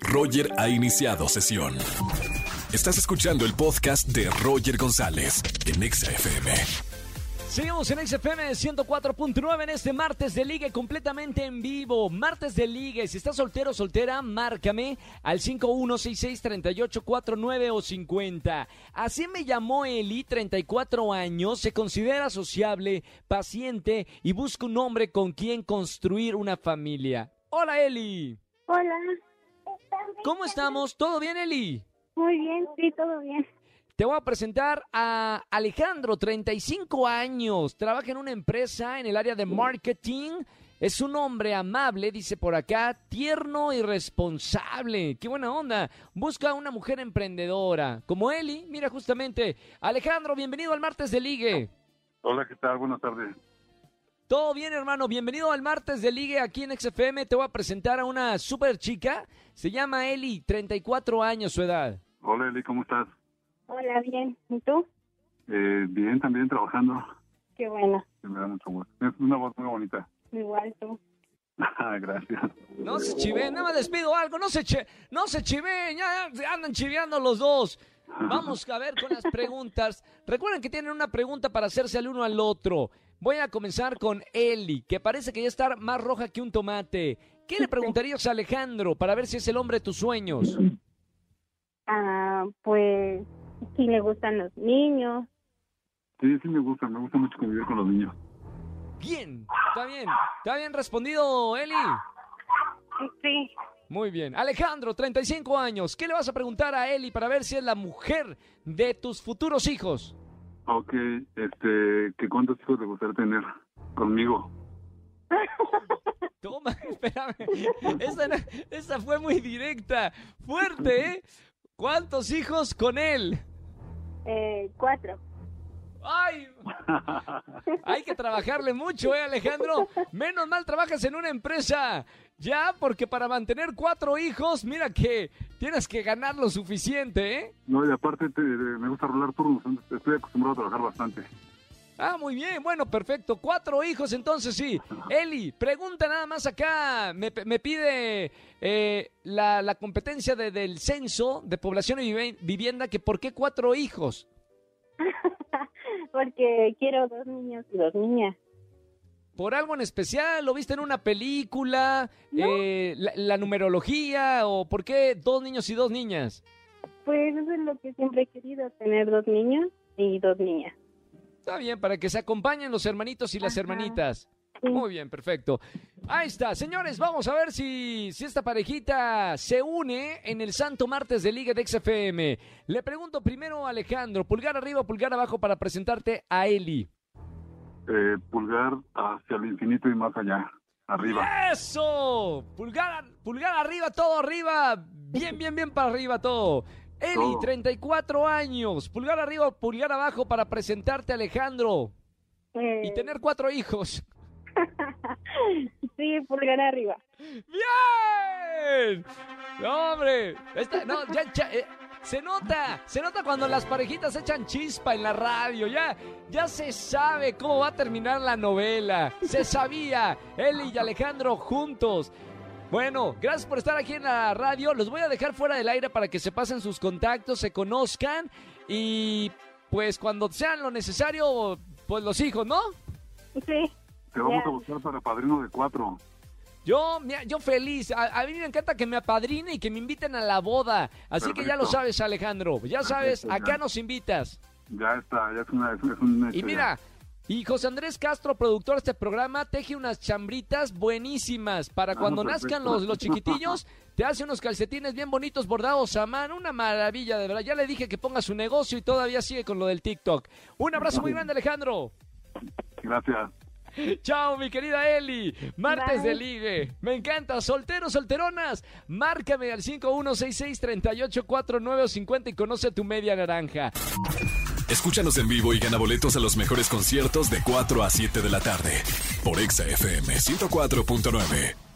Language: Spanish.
Roger ha iniciado sesión. Estás escuchando el podcast de Roger González en Exa FM. Seguimos en XFM 104.9 en este martes de ligue completamente en vivo. Martes de ligue. Si estás soltero o soltera, márcame al 51663849 o 50. Así me llamó Eli, 34 años. Se considera sociable, paciente y busca un hombre con quien construir una familia. Hola Eli. Hola. ¿Cómo estamos? ¿Todo bien Eli? Muy bien, sí, todo bien. Te voy a presentar a Alejandro, 35 años. Trabaja en una empresa en el área de marketing. Es un hombre amable, dice por acá, tierno y responsable. Qué buena onda. Busca una mujer emprendedora. Como Eli, mira justamente. Alejandro, bienvenido al martes de ligue. Hola, ¿qué tal? Buenas tardes. Todo bien, hermano. Bienvenido al martes de ligue aquí en XFM. Te voy a presentar a una super chica. Se llama Eli, 34 años su edad. Hola, Eli, ¿cómo estás? Hola, bien. ¿Y tú? Eh, bien, también trabajando. Qué bueno. Me da mucho gusto. Es una voz muy bonita. Igual tú. Ah, Gracias. No se chiven, nada más les pido algo, no se, che, no se chiven, ya, ya andan chiveando los dos. Vamos a ver con las preguntas. Recuerden que tienen una pregunta para hacerse al uno al otro. Voy a comenzar con Eli, que parece que ya está más roja que un tomate. ¿Qué le preguntarías a Alejandro para ver si es el hombre de tus sueños? Ah, pues sí le gustan los niños. Sí, sí me gusta, me gusta mucho convivir con los niños. Bien, está bien, está bien respondido, Eli. Sí. Muy bien. Alejandro, 35 años. ¿Qué le vas a preguntar a Eli para ver si es la mujer de tus futuros hijos? Ok, este, ¿qué cuántos hijos te gustaría tener conmigo? Toma, espérame. Esa, no- esa fue muy directa. Fuerte, ¿eh? ¿Cuántos hijos con él? eh, cuatro. ¡Ay! Hay que trabajarle mucho, ¿eh, Alejandro? Menos mal trabajas en una empresa. Ya, porque para mantener cuatro hijos, mira que tienes que ganar lo suficiente, ¿eh? No, y aparte te- me gusta rolar turnos, estoy acostumbrado a trabajar bastante. Ah, muy bien, bueno, perfecto. Cuatro hijos, entonces sí. Eli, pregunta nada más acá. Me, me pide eh, la, la competencia de- del censo de población y vivienda que por qué cuatro hijos. Porque quiero dos niños y dos niñas. ¿Por algo en especial? ¿Lo viste en una película? Eh, la, la numerología? ¿O por qué dos niños y dos niñas? Pues eso es lo que siempre he querido, tener dos niños y dos niñas. Está bien, para que se acompañen los hermanitos y las Ajá. hermanitas. Muy bien, perfecto. Ahí está, señores, vamos a ver si, si esta parejita se une en el Santo Martes de Liga de XFM. Le pregunto primero a Alejandro, pulgar arriba pulgar abajo para presentarte a Eli. Eh, pulgar hacia el infinito y más allá, arriba. ¡Eso! Pulgar, pulgar arriba, todo arriba. Bien, bien, bien para arriba todo. Eli, Todo. 34 años. Pulgar arriba, pulgar abajo para presentarte a Alejandro Eh, y tener cuatro hijos. Sí, pulgar arriba. ¡Bien! No, hombre. Esta- no, ya, ya, eh, se nota, se nota cuando las parejitas echan chispa en la radio. Ya, ya se sabe cómo va a terminar la novela. Se sabía. Eli y Alejandro juntos. Bueno, gracias por estar aquí en la radio. Los voy a dejar fuera del aire para que se pasen sus contactos, se conozcan y pues cuando sean lo necesario, pues los hijos, ¿no? Sí. Te vamos a buscar para padrino de cuatro. Yo, mira, yo feliz. A, a mí me encanta que me apadrine y que me inviten a la boda. Así que ya lo sabes, Alejandro. Ya sabes, Perfecto, acá ya. nos invitas. Ya está, ya es una, es, es un hecho Y ya. mira, y José Andrés Castro, productor de este programa, teje unas chambritas buenísimas para Ah, cuando perfecto. nazcan los, los chiquitillos. Te hace unos calcetines bien bonitos bordados a mano. Una maravilla, de verdad. Ya le dije que ponga su negocio y todavía sigue con lo del TikTok. Un abrazo muy grande, Alejandro. Gracias. Chao, mi querida Eli. Martes Bye. de ligue. Me encanta. Solteros, solteronas. Márcame al 5166-384950 y conoce tu media naranja. Escúchanos en vivo y gana boletos a los mejores conciertos de 4 a 7 de la tarde por Exa FM 104.9.